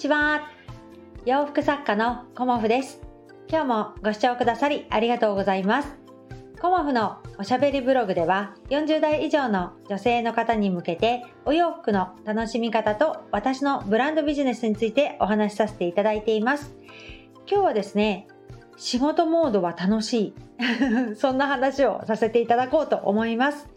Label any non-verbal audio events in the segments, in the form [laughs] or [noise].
ちは。洋服作家のコモフです。今日もご視聴くださりありがとうございます。コモフのおしゃべりブログでは40代以上の女性の方に向けてお洋服の楽しみ方と私のブランドビジネスについてお話しさせていただいています。今日はですね仕事モードは楽しい。[laughs] そんな話をさせていただこうと思います。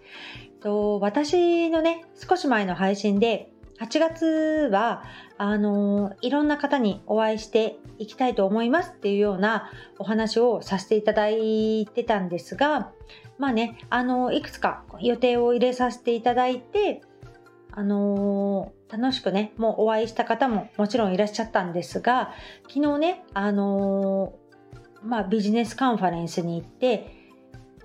と私のね少し前の配信で8月はあのいろんな方にお会いしていきたいと思いますっていうようなお話をさせていただいてたんですがまあねあのいくつか予定を入れさせていただいてあの楽しくねもうお会いした方ももちろんいらっしゃったんですが昨日ねあのまあビジネスカンファレンスに行って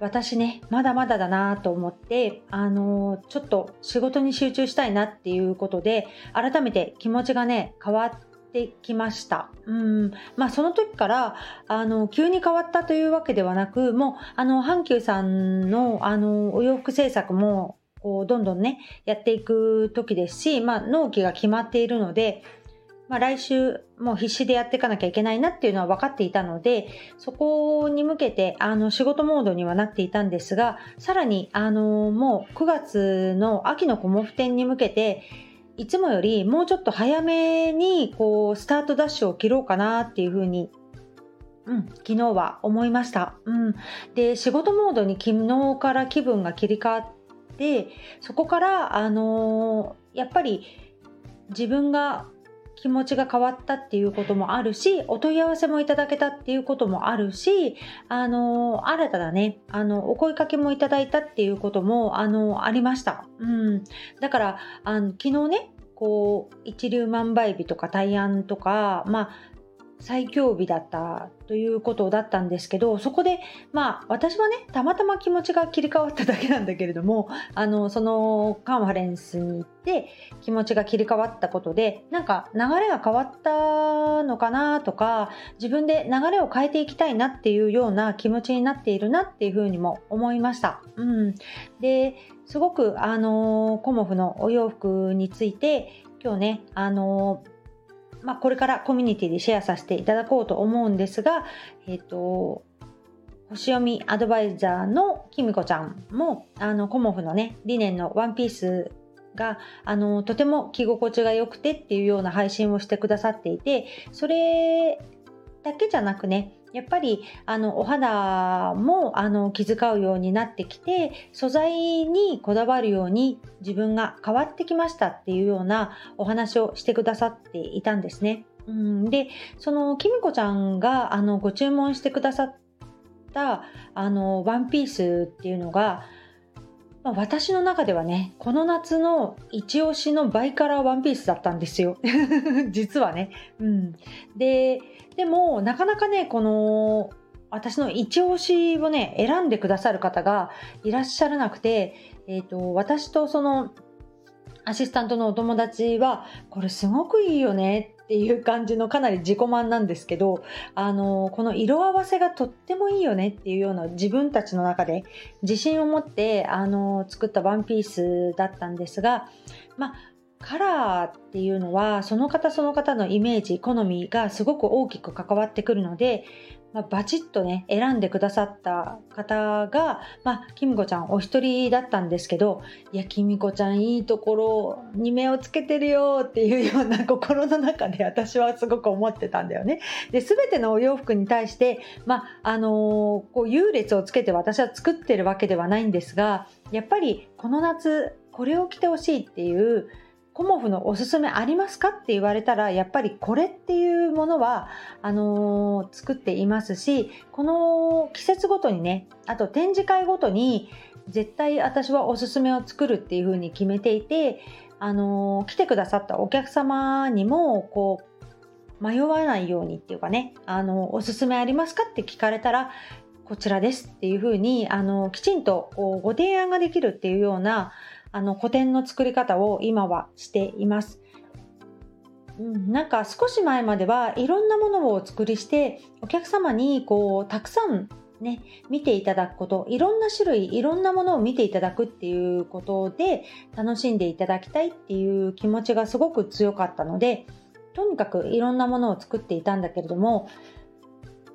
私ねまだまだだなと思ってあのちょっと仕事に集中したいなっていうことで改めて気持ちがね変わってきました。うん。まあその時からあの急に変わったというわけではなくもうあの阪急さんのあのお洋服制作もこうどんどんねやっていく時ですし、まあ、納期が決まっているのでまあ、来週もう必死でやっていかなきゃいけないなっていうのは分かっていたのでそこに向けてあの仕事モードにはなっていたんですがさらにあのもう9月の秋のコモフ展に向けていつもよりもうちょっと早めにこうスタートダッシュを切ろうかなっていうふうにうん、昨日は思いました。うん、で仕事モードに昨日から気分が切り替わってそこから、あのー、やっぱり自分が気持ちが変わったっていうこともあるし、お問い合わせもいただけたっていうこともあるし、あの、新たなね、あの、お声かけもいただいたっていうことも、あの、ありました。うん。だから、あの、昨日ね、こう、一粒万倍日とか大安とか、まあ、最強日だったということだったんですけどそこでまあ私はねたまたま気持ちが切り替わっただけなんだけれどもあのそのカンファレンスに行って気持ちが切り替わったことでなんか流れが変わったのかなとか自分で流れを変えていきたいなっていうような気持ちになっているなっていうふうにも思いました。うん、ですごくあのコモフのお洋服について今日ねあのまあ、これからコミュニティでシェアさせていただこうと思うんですが、えっ、ー、と、星読みアドバイザーのきみこちゃんも、あの、コモフのね、理念のワンピースが、あの、とても着心地が良くてっていうような配信をしてくださっていて、それだけじゃなくね、やっぱりあのお肌もあの気遣うようになってきて素材にこだわるように自分が変わってきましたっていうようなお話をしてくださっていたんですね。うん、でそのきみこちゃんがあのご注文してくださったあのワンピースっていうのがまあ、私の中ではねこの夏の一押しのバイカラーワンピースだったんですよ [laughs] 実はね。うん、ででもなかなかねこの私の一押しをね選んでくださる方がいらっしゃらなくて、えーと、私とそのアシスタントのお友達はこれすごくいいよねっていう感じのかなり自己満なんですけどあのこの色合わせがとってもいいよねっていうような自分たちの中で自信を持ってあの作ったワンピースだったんですがまあカラーっていうのはその方その方のイメージ好みがすごく大きく関わってくるので、まあ、バチッとね選んでくださった方が、まあ、きみこちゃんお一人だったんですけどいやきみこちゃんいいところに目をつけてるよっていうような心の中で私はすごく思ってたんだよね。で全てのお洋服に対して、まああのー、こう優劣をつけて私は作ってるわけではないんですがやっぱりこの夏これを着てほしいっていうコモフのおすすめありますかって言われたらやっぱりこれっていうものはあのー、作っていますしこの季節ごとにねあと展示会ごとに絶対私はおすすめを作るっていうふうに決めていてあのー、来てくださったお客様にもこう迷わないようにっていうかねあのおすすめありますかって聞かれたらこちらですっていうふうにあのきちんとご提案ができるっていうようなあの古典の作り方を今はしています。うん、なんか少し前まではいろんなものをお作りしてお客様にこうたくさんね、見ていただくこといろんな種類いろんなものを見ていただくっていうことで楽しんでいただきたいっていう気持ちがすごく強かったのでとにかくいろんなものを作っていたんだけれども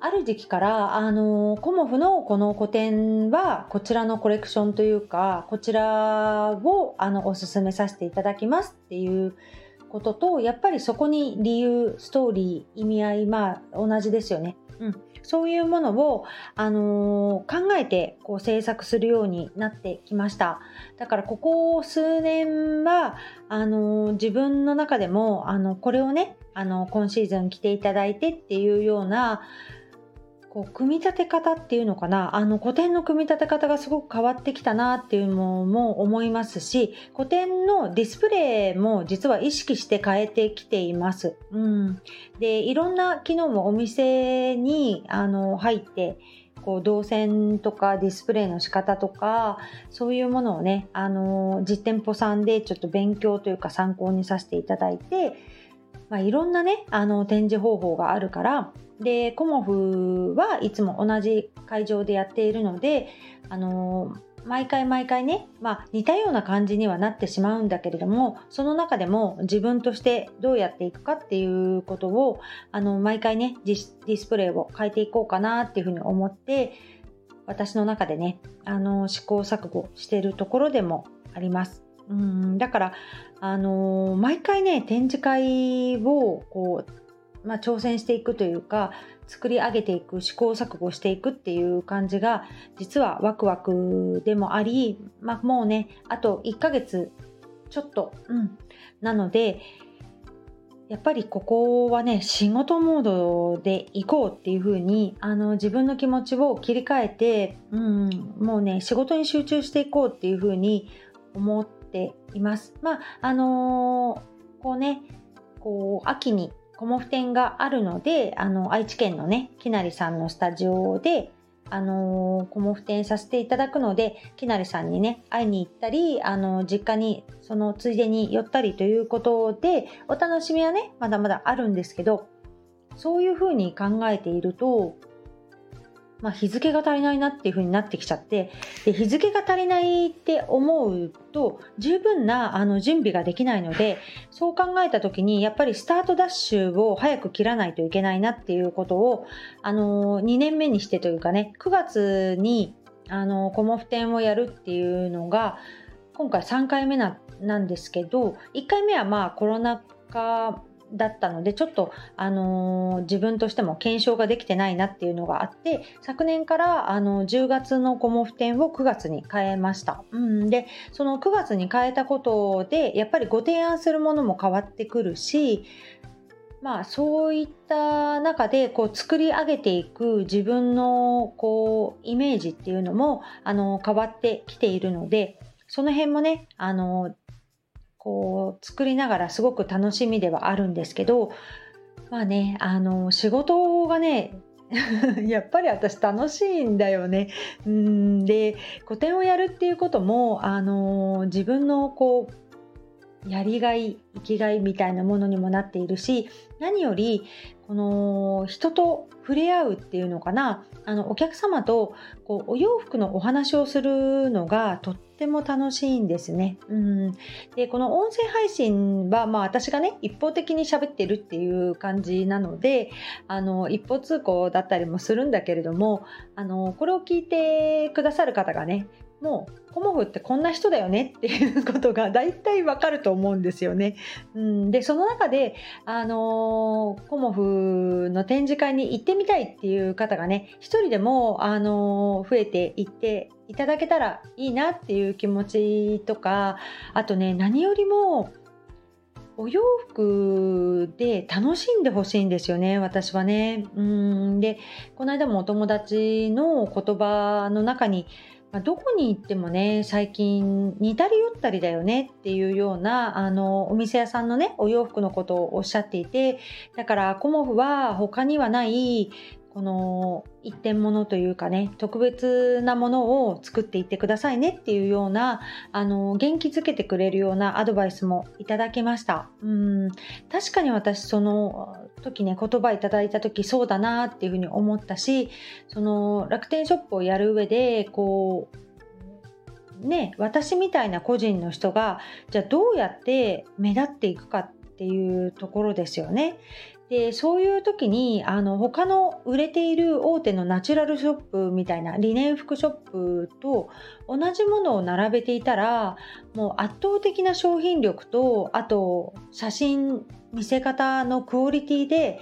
ある時期からあのコモフのこの個展はこちらのコレクションというかこちらをあのおすすめさせていただきますっていうこととやっぱりそこに理由ストーリー意味合いまあ同じですよね。うん、そういうものを、あのー、考えてこう制作するようになってきましただからここ数年はあのー、自分の中でもあのこれをねあの今シーズン着ていただいてっていうようなこう組み立て方っていうのかな？あの古典の組み立て方がすごく変わってきたなっていうのも思いますし古典のディスプレイも実は意識して変えてきています。うん、でいろんな機能もお店にあの入ってこう動線とかディスプレイの仕方とかそういうものをねあの実店舗さんでちょっと勉強というか参考にさせていただいて、まあ、いろんなねあの展示方法があるからでコモフはいつも同じ会場でやっているのであの毎回毎回ね、まあ、似たような感じにはなってしまうんだけれどもその中でも自分としてどうやっていくかっていうことをあの毎回ねディスプレイを変えていこうかなっていうふうに思って私の中でねあの試行錯誤しているところでもあります。うんだから、あの毎回ね展示会をこうまあ、挑戦していくというか作り上げていく試行錯誤していくっていう感じが実はワクワクでもあり、まあ、もうねあと1ヶ月ちょっと、うん、なのでやっぱりここはね仕事モードで行こうっていう風にあに自分の気持ちを切り替えて、うん、もうね仕事に集中していこうっていう風に思っています。まああのー、こうねこう秋にコモフ展があるので、あの、愛知県のね、きなりさんのスタジオで、あのー、コモフ展させていただくので、きなりさんにね、会いに行ったり、あのー、実家に、そのついでに寄ったりということで、お楽しみはね、まだまだあるんですけど、そういうふうに考えていると、まあ、日付が足りないなっていう風になってきちゃってで日付が足りないって思うと十分なあの準備ができないのでそう考えた時にやっぱりスタートダッシュを早く切らないといけないなっていうことをあの2年目にしてというかね9月にあのコモフ展をやるっていうのが今回3回目ななんですけど1回目はまあコロナ禍だったのでちょっと、あのー、自分としても検証ができてないなっていうのがあって昨年から、あの10月のコモフ展を9月に変えました、うん、でその9月に変えたことでやっぱりご提案するものも変わってくるしまあそういった中でこう作り上げていく自分のこうイメージっていうのもあの変わってきているのでその辺もねあのこう作りながらすごく楽しみではあるんですけどまあねあの仕事がね [laughs] やっぱり私楽しいんだよね。うんで個展をやるっていうこともあの自分のこうやりがい生きがいみたいなものにもなっているし何よりこの人と触れ合うっていうのかなあのお客様とこうお洋服のお話をするのがとっても楽しいんですね。うん、でこの音声配信は、まあ、私がね一方的に喋ってるっていう感じなのであの一方通行だったりもするんだけれどもあのこれを聞いてくださる方がねもうコモフってこんな人だよねっていうことが大体わかると思うんですよね。うん、でその中で、あのー、コモフの展示会に行ってみたいっていう方がね一人でも、あのー、増えていっていただけたらいいなっていう気持ちとかあとね何よりもお洋服で楽しんでほしいんですよね私はね。うんでこの間もお友達の言葉の中にまあ、どこに行ってもね最近似たり寄ったりだよねっていうようなあのお店屋さんのねお洋服のことをおっしゃっていてだからコモフは他にはないこの一点物というかね特別なものを作っていってくださいねっていうようなあの元気づけてくれるようなアドバイスもいただきました。うん。確かに私その時ね言葉いただいた時そうだなっていうふうに思ったしその楽天ショップをやる上でこうね私みたいな個人の人がじゃあどうやって目立っていくかっていうところですよね。でそういう時にあの他の売れている大手のナチュラルショップみたいなリネン服ショップと同じものを並べていたらもう圧倒的な商品力とあと写真見せ方のクオリティで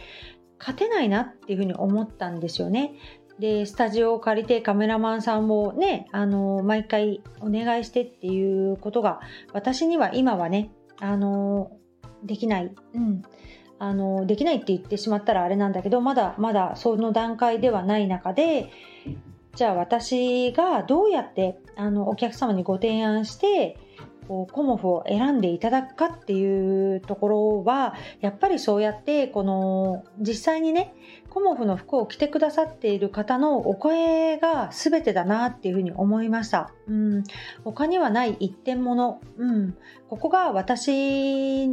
勝てないなっていうふうに思ったんですよね。でスタジオを借りてカメラマンさんをねあの毎回お願いしてっていうことが私には今はねあのできない、うん、あのできないって言ってしまったらあれなんだけどまだまだその段階ではない中でじゃあ私がどうやってあのお客様にご提案してこうコモフを選んでいただくかっていうところはやっぱりそうやってこの実際にねコモフの服を着てくださっている方のお声が全てだなっていうふうに思いました。うん、他にはない一点物、うん、ここが私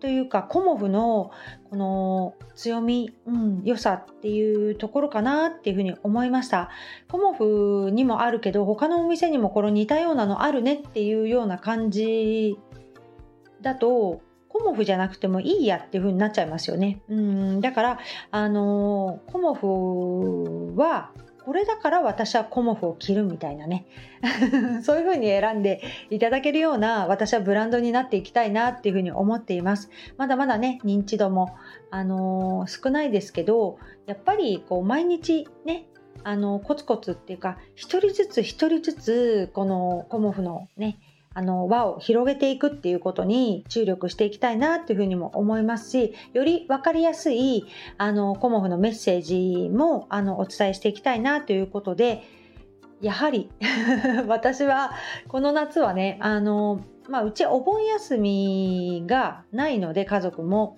というかコモフのこの強み、うん、良さっていうところかなっていうふうに思いましたコモフにもあるけど他のお店にもこの似たようなのあるねっていうような感じだとコモフじゃなくてもいいやっていう風になっちゃいますよね。うんだからあのコモフはこれだから私はコモフを着るみたいなね。[laughs] そういう風に選んでいただけるような私はブランドになっていきたいなっていう風に思っています。まだまだね認知度も、あのー、少ないですけどやっぱりこう毎日ねあのコツコツっていうか一人ずつ一人ずつこのコモフのねあの輪を広げていくっていうことに注力していきたいなっていうふうにも思いますしより分かりやすいあのコモフのメッセージもあのお伝えしていきたいなということでやはり [laughs] 私はこの夏はねあの、まあ、うちお盆休みがないので家族も。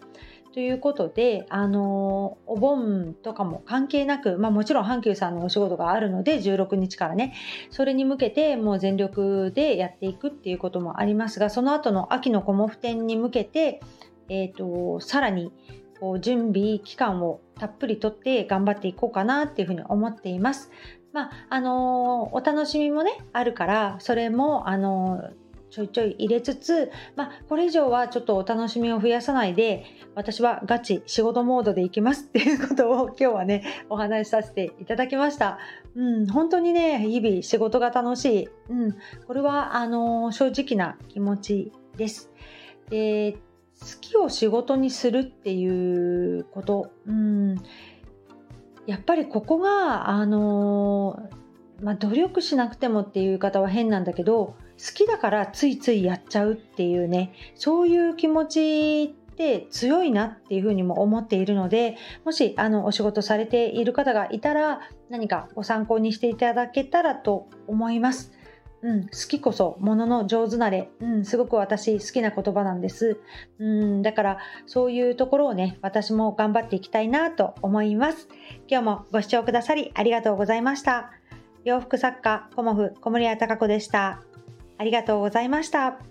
ということで、あのお盆とかも関係なく、まあ、もちろん阪急さんのお仕事があるので16日からねそれに向けてもう全力でやっていくっていうこともありますがその後の秋のコモフ展に向けて、えーと、さらにこう準備期間をたっぷりとって頑張っていこうかなっていうふうに思っています。まああのお楽しみもねあるからそれもあのちょいちょい入れつつ、まあ、これ以上はちょっとお楽しみを増やさないで私はガチ仕事モードでいきますっていうことを今日はねお話しさせていただきました。うん、本当にね日々仕事が楽しい、うん、これはあの正直な気持ちです。で好きを仕事にするっていうこと、うん、やっぱりここがあのまあ、努力しなくてもっていう方は変なんだけど好きだからついついやっちゃうっていうねそういう気持ちって強いなっていうふうにも思っているのでもしあのお仕事されている方がいたら何かご参考にしていただけたらと思います。うん、好きこそものの上手なれ、うん、すごく私好きな言葉なんです、うん、だからそういうところをね私も頑張っていきたいなと思います。今日もご視聴くださりありがとうございました。洋服作家コモフ小森屋隆子でした。ありがとうございました。